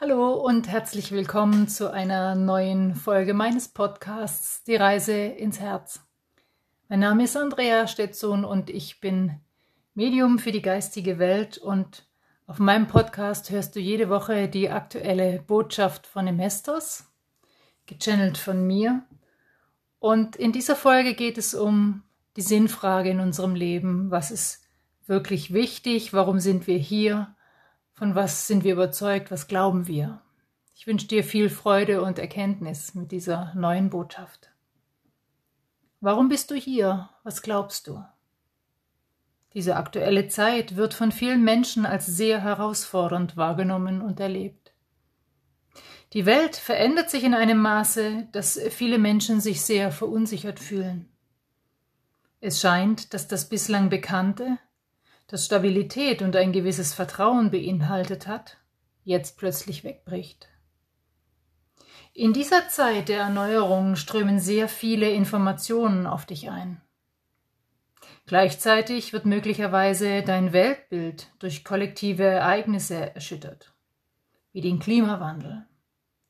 Hallo und herzlich willkommen zu einer neuen Folge meines Podcasts Die Reise ins Herz. Mein Name ist Andrea Stetson und ich bin Medium für die geistige Welt und auf meinem Podcast hörst du jede Woche die aktuelle Botschaft von dem Hestos, gechannelt von mir. Und in dieser Folge geht es um die Sinnfrage in unserem Leben. Was ist wirklich wichtig? Warum sind wir hier? Von was sind wir überzeugt? Was glauben wir? Ich wünsche dir viel Freude und Erkenntnis mit dieser neuen Botschaft. Warum bist du hier? Was glaubst du? Diese aktuelle Zeit wird von vielen Menschen als sehr herausfordernd wahrgenommen und erlebt. Die Welt verändert sich in einem Maße, dass viele Menschen sich sehr verunsichert fühlen. Es scheint, dass das bislang Bekannte, das Stabilität und ein gewisses Vertrauen beinhaltet hat, jetzt plötzlich wegbricht. In dieser Zeit der Erneuerung strömen sehr viele Informationen auf dich ein. Gleichzeitig wird möglicherweise dein Weltbild durch kollektive Ereignisse erschüttert, wie den Klimawandel,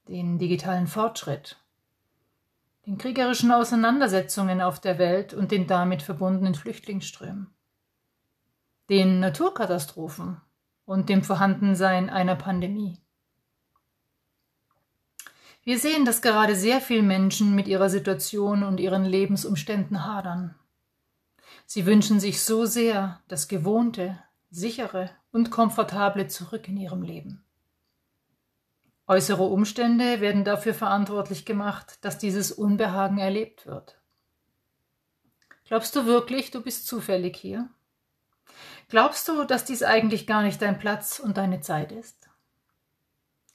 den digitalen Fortschritt, den kriegerischen Auseinandersetzungen auf der Welt und den damit verbundenen Flüchtlingsströmen den Naturkatastrophen und dem Vorhandensein einer Pandemie. Wir sehen, dass gerade sehr viele Menschen mit ihrer Situation und ihren Lebensumständen hadern. Sie wünschen sich so sehr das Gewohnte, sichere und komfortable zurück in ihrem Leben. Äußere Umstände werden dafür verantwortlich gemacht, dass dieses Unbehagen erlebt wird. Glaubst du wirklich, du bist zufällig hier? Glaubst du, dass dies eigentlich gar nicht dein Platz und deine Zeit ist?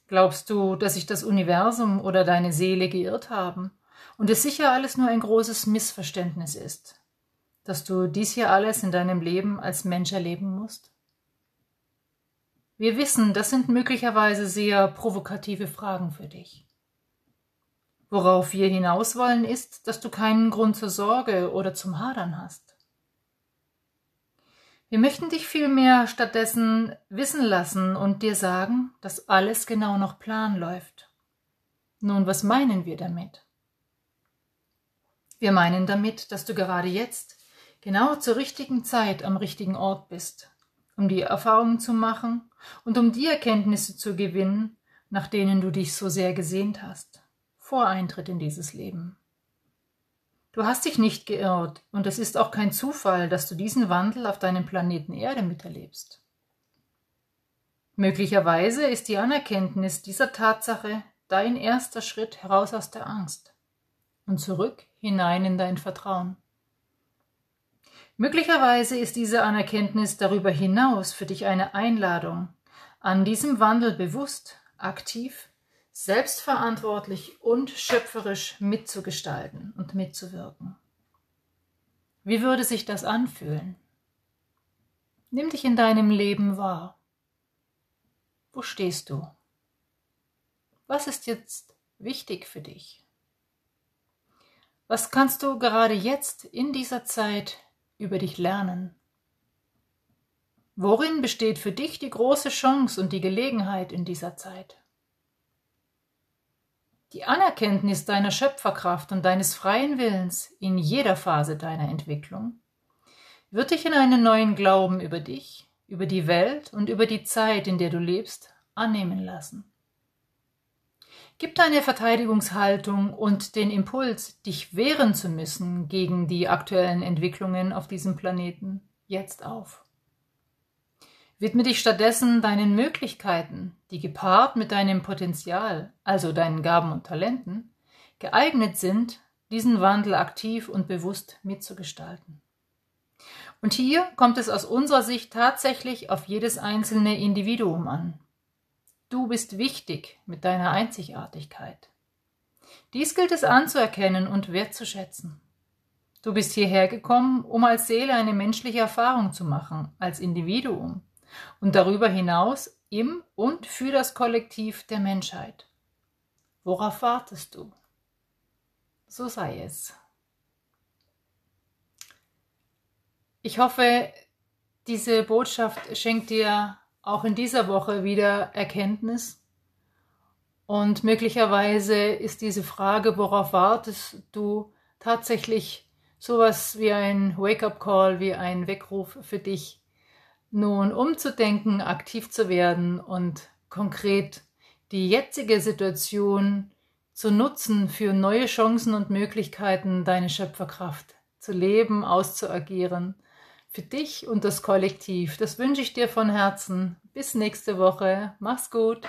Glaubst du, dass sich das Universum oder deine Seele geirrt haben und es sicher alles nur ein großes Missverständnis ist, dass du dies hier alles in deinem Leben als Mensch erleben musst? Wir wissen, das sind möglicherweise sehr provokative Fragen für dich. Worauf wir hinaus wollen, ist, dass du keinen Grund zur Sorge oder zum Hadern hast. Wir möchten dich vielmehr stattdessen wissen lassen und dir sagen, dass alles genau nach Plan läuft. Nun, was meinen wir damit? Wir meinen damit, dass du gerade jetzt genau zur richtigen Zeit am richtigen Ort bist, um die Erfahrungen zu machen und um die Erkenntnisse zu gewinnen, nach denen du dich so sehr gesehnt hast, vor Eintritt in dieses Leben. Du hast dich nicht geirrt und es ist auch kein Zufall, dass du diesen Wandel auf deinem Planeten Erde miterlebst. Möglicherweise ist die Anerkenntnis dieser Tatsache dein erster Schritt heraus aus der Angst und zurück hinein in dein Vertrauen. Möglicherweise ist diese Anerkenntnis darüber hinaus für dich eine Einladung, an diesem Wandel bewusst, aktiv selbstverantwortlich und schöpferisch mitzugestalten und mitzuwirken. Wie würde sich das anfühlen? Nimm dich in deinem Leben wahr. Wo stehst du? Was ist jetzt wichtig für dich? Was kannst du gerade jetzt in dieser Zeit über dich lernen? Worin besteht für dich die große Chance und die Gelegenheit in dieser Zeit? Die Anerkenntnis deiner Schöpferkraft und deines freien Willens in jeder Phase deiner Entwicklung wird dich in einen neuen Glauben über dich, über die Welt und über die Zeit, in der du lebst, annehmen lassen. Gib deine Verteidigungshaltung und den Impuls, dich wehren zu müssen gegen die aktuellen Entwicklungen auf diesem Planeten, jetzt auf. Widme dich stattdessen deinen Möglichkeiten, die gepaart mit deinem Potenzial, also deinen Gaben und Talenten, geeignet sind, diesen Wandel aktiv und bewusst mitzugestalten. Und hier kommt es aus unserer Sicht tatsächlich auf jedes einzelne Individuum an. Du bist wichtig mit deiner Einzigartigkeit. Dies gilt es anzuerkennen und wertzuschätzen. Du bist hierher gekommen, um als Seele eine menschliche Erfahrung zu machen, als Individuum, und darüber hinaus im und für das Kollektiv der Menschheit. Worauf wartest du? So sei es. Ich hoffe, diese Botschaft schenkt dir auch in dieser Woche wieder Erkenntnis Und möglicherweise ist diese Frage, worauf wartest du, tatsächlich sowas wie ein Wake-up-Call, wie ein Weckruf für dich, nun umzudenken, aktiv zu werden und konkret die jetzige Situation zu nutzen für neue Chancen und Möglichkeiten, deine Schöpferkraft zu leben, auszuagieren. Für dich und das Kollektiv. Das wünsche ich dir von Herzen. Bis nächste Woche. Mach's gut.